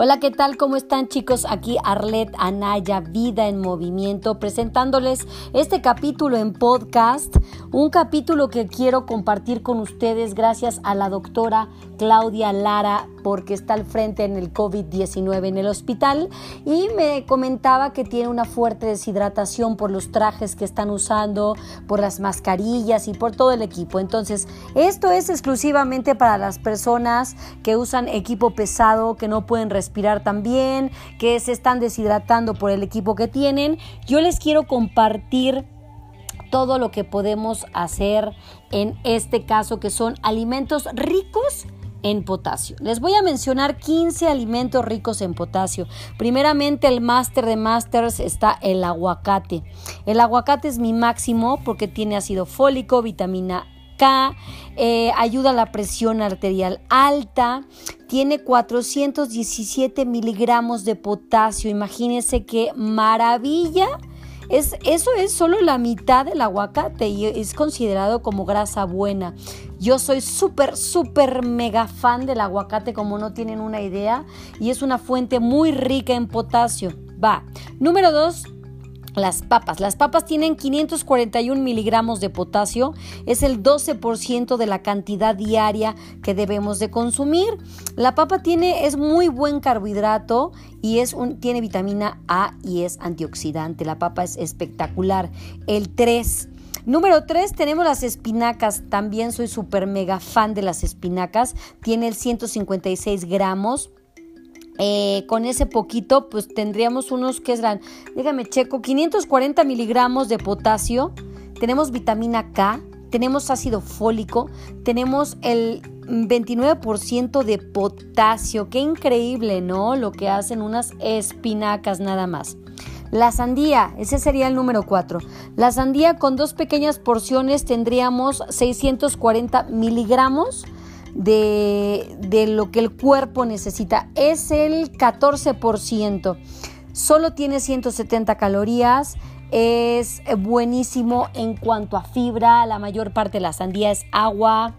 Hola, ¿qué tal? ¿Cómo están chicos? Aquí Arlet Anaya, Vida en Movimiento, presentándoles este capítulo en podcast, un capítulo que quiero compartir con ustedes gracias a la doctora Claudia Lara porque está al frente en el COVID-19 en el hospital y me comentaba que tiene una fuerte deshidratación por los trajes que están usando, por las mascarillas y por todo el equipo. Entonces, esto es exclusivamente para las personas que usan equipo pesado, que no pueden respirar respirar también, que se están deshidratando por el equipo que tienen. Yo les quiero compartir todo lo que podemos hacer en este caso, que son alimentos ricos en potasio. Les voy a mencionar 15 alimentos ricos en potasio. Primeramente, el máster de masters está el aguacate. El aguacate es mi máximo porque tiene ácido fólico, vitamina K, eh, ayuda a la presión arterial alta, tiene 417 miligramos de potasio. Imagínense qué maravilla. Es, eso es solo la mitad del aguacate y es considerado como grasa buena. Yo soy súper, súper mega fan del aguacate como no tienen una idea y es una fuente muy rica en potasio. Va. Número 2, las papas. Las papas tienen 541 miligramos de potasio, es el 12% de la cantidad diaria que debemos de consumir. La papa tiene, es muy buen carbohidrato y es un, tiene vitamina A y es antioxidante. La papa es espectacular. El 3. Número 3 tenemos las espinacas. También soy súper mega fan de las espinacas. Tiene el 156 gramos. Eh, con ese poquito, pues tendríamos unos que serán, déjame checo, 540 miligramos de potasio, tenemos vitamina K, tenemos ácido fólico, tenemos el 29% de potasio. Qué increíble, ¿no? Lo que hacen unas espinacas nada más. La sandía, ese sería el número 4. La sandía con dos pequeñas porciones tendríamos 640 miligramos de, lo que el cuerpo necesita. Es el 14%. Solo tiene 170 calorías. Es buenísimo en cuanto a fibra. La mayor parte de la sandía es agua.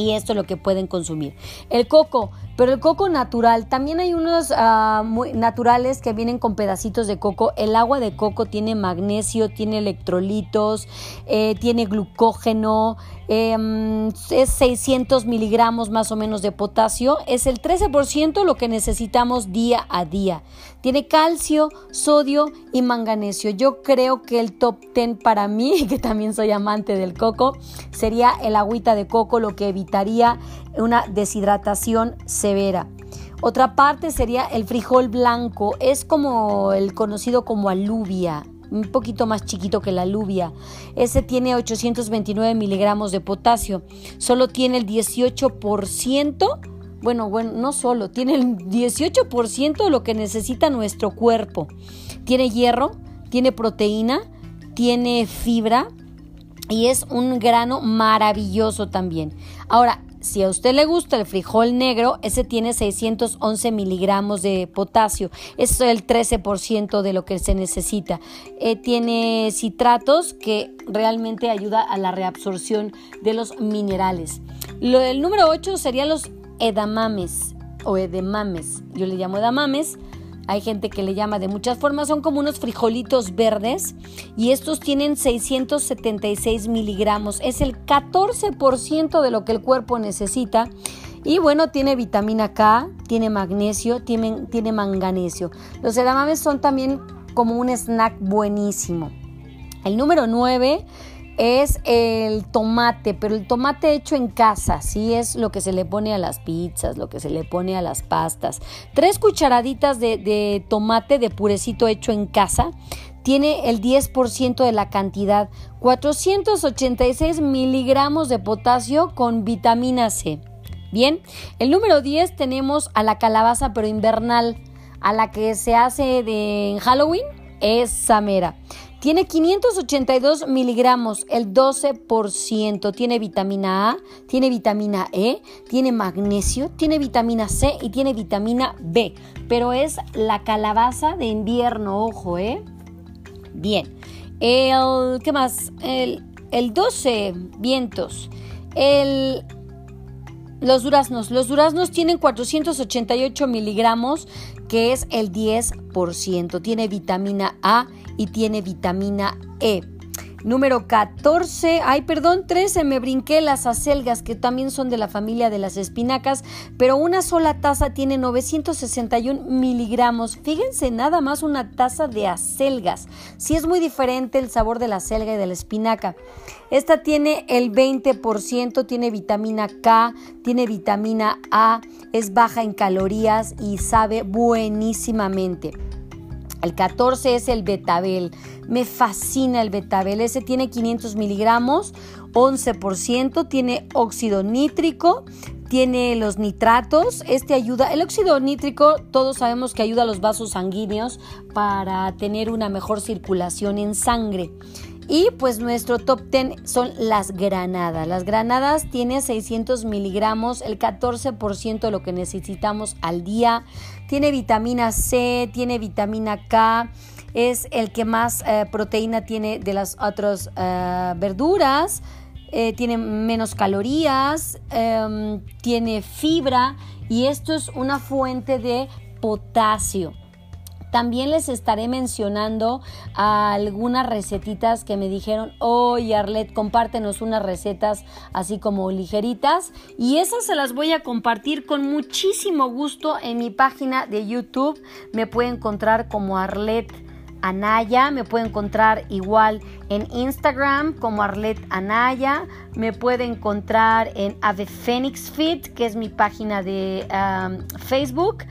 Y esto es lo que pueden consumir. El coco, pero el coco natural, también hay unos ah, muy naturales que vienen con pedacitos de coco. El agua de coco tiene magnesio, tiene electrolitos, eh, tiene glucógeno, Em, es 600 miligramos más o menos de potasio, es el 13% lo que necesitamos día a día. Tiene calcio, sodio y manganesio. Yo creo que el top 10 para mí, que también soy amante del coco, sería el agüita de coco, lo que evitaría una deshidratación severa. Otra parte sería el frijol blanco, es como el conocido como alubia un poquito más chiquito que la alubia. Ese tiene 829 miligramos de potasio. Solo tiene el 18%. Bueno, bueno, no solo, tiene el 18% de lo que necesita nuestro cuerpo. Tiene hierro, tiene proteína, tiene fibra y es un grano maravilloso también. Ahora, si a usted le gusta el frijol negro, ese tiene 611 miligramos de potasio. es el 13% de lo que se necesita. Eh, tiene citratos que realmente ayuda a la reabsorción de los minerales. Lo, el número 8 serían los edamames o edemames. Yo le llamo edamames hay gente que le llama de muchas formas, son como unos frijolitos verdes y estos tienen 676 miligramos. Es el 14% de lo que el cuerpo necesita. Y bueno, tiene vitamina K, tiene magnesio, tiene, tiene manganesio. Los edamames son también como un snack buenísimo. El número 9 es el tomate, pero el tomate hecho en casa, sí es lo que se le pone a las pizzas, lo que se le pone a las pastas. Tres cucharaditas de, tomate de purecito hecho en casa tiene el 10% de la cantidad, 486 miligramos de potasio con vitamina C. Bien, el número 10 tenemos a la calabaza pero invernal, a la que se hace de en Halloween, es samera. Tiene 582 miligramos, el 12%. Tiene vitamina A, tiene vitamina E, tiene magnesio, tiene vitamina C y tiene vitamina B. Pero es la calabaza de invierno, ojo, ¿eh? Bien. El, ¿qué más? El, el 12, vientos. El los duraznos. Los duraznos tienen 488 miligramos, que es el 10%. Tiene vitamina A y tiene vitamina E. Número 14, ay perdón, 13, me brinqué las acelgas que también son de la familia de las espinacas, pero una sola taza tiene 961 miligramos. Fíjense, nada más una taza de acelgas. Sí es muy diferente el sabor de la acelga y de la espinaca. Esta tiene el 20%, tiene vitamina K, tiene vitamina A, es baja en calorías y sabe buenísimamente. El 14 es el betabel. Me fascina el betabel. Ese tiene 500 miligramos, 11%, tiene óxido nítrico, tiene los nitratos. Este ayuda, el óxido nítrico, todos sabemos que ayuda a los vasos sanguíneos para tener una mejor circulación en sangre. Y pues nuestro top 10 son las granadas. Las granadas tiene 600 miligramos, el 14% de lo que necesitamos al día. Tiene vitamina C, tiene vitamina K. Es el que más eh, proteína tiene de las otras eh, verduras. Eh, tiene menos calorías, em, tiene fibra y esto es una fuente de potasio. También les estaré mencionando algunas recetitas que me dijeron, oye Arlet, compártenos unas recetas así como ligeritas. Y esas se las voy a compartir con muchísimo gusto en mi página de YouTube. Me puede encontrar como Arlet Anaya, me puede encontrar igual en Instagram como Arlet Anaya, me puede encontrar en Ave Fit, que es mi página de Facebook.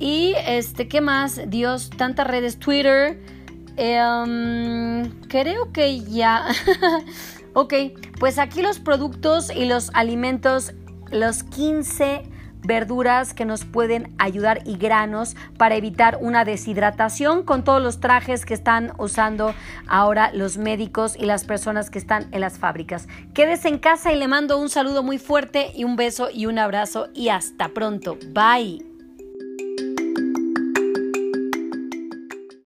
Y este, ¿qué más? Dios, tantas redes, Twitter. Em, creo que ya. ok, pues aquí los productos y los alimentos, los 15 verduras que nos pueden ayudar y granos para evitar una deshidratación con todos los trajes que están usando ahora los médicos y las personas que están en las fábricas. Quédese en casa y le mando un saludo muy fuerte y un beso y un abrazo y hasta pronto. Bye.